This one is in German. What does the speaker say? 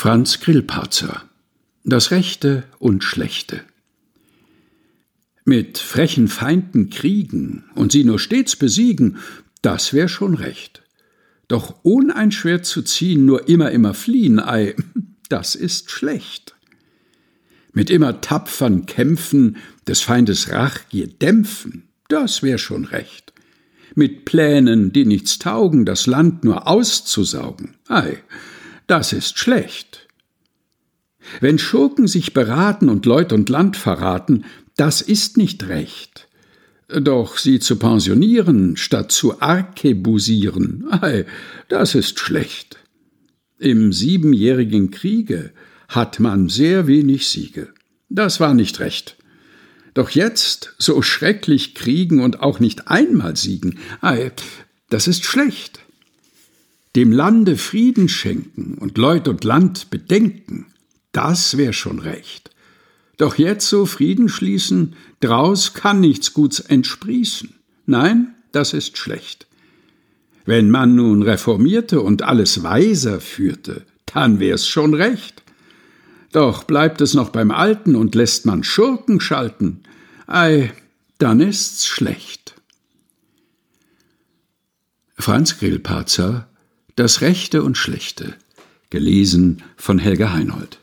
Franz Grillparzer Das Rechte und Schlechte Mit frechen Feinden kriegen und sie nur stets besiegen, das wär schon recht. Doch ohn ein Schwert zu ziehen, nur immer, immer fliehen, ei, das ist schlecht. Mit immer tapfern Kämpfen, des Feindes Rachgier dämpfen, das wär schon recht. Mit Plänen, die nichts taugen, das Land nur auszusaugen, ei, das ist schlecht. Wenn Schurken sich beraten und Leut und Land verraten, das ist nicht recht. Doch sie zu pensionieren, statt zu arkebusieren, ei, das ist schlecht. Im siebenjährigen Kriege hat man sehr wenig Siege. Das war nicht recht. Doch jetzt so schrecklich kriegen und auch nicht einmal siegen, ei, das ist schlecht dem Lande Frieden schenken und Leut und Land bedenken, das wär schon recht. Doch jetzt so Frieden schließen, draus kann nichts Guts entsprießen. Nein, das ist schlecht. Wenn man nun reformierte und alles weiser führte, dann wär's schon recht. Doch bleibt es noch beim Alten und lässt man Schurken schalten, ei, dann ist's schlecht. Franz Grillparzer das Rechte und Schlechte, gelesen von Helga Heinold.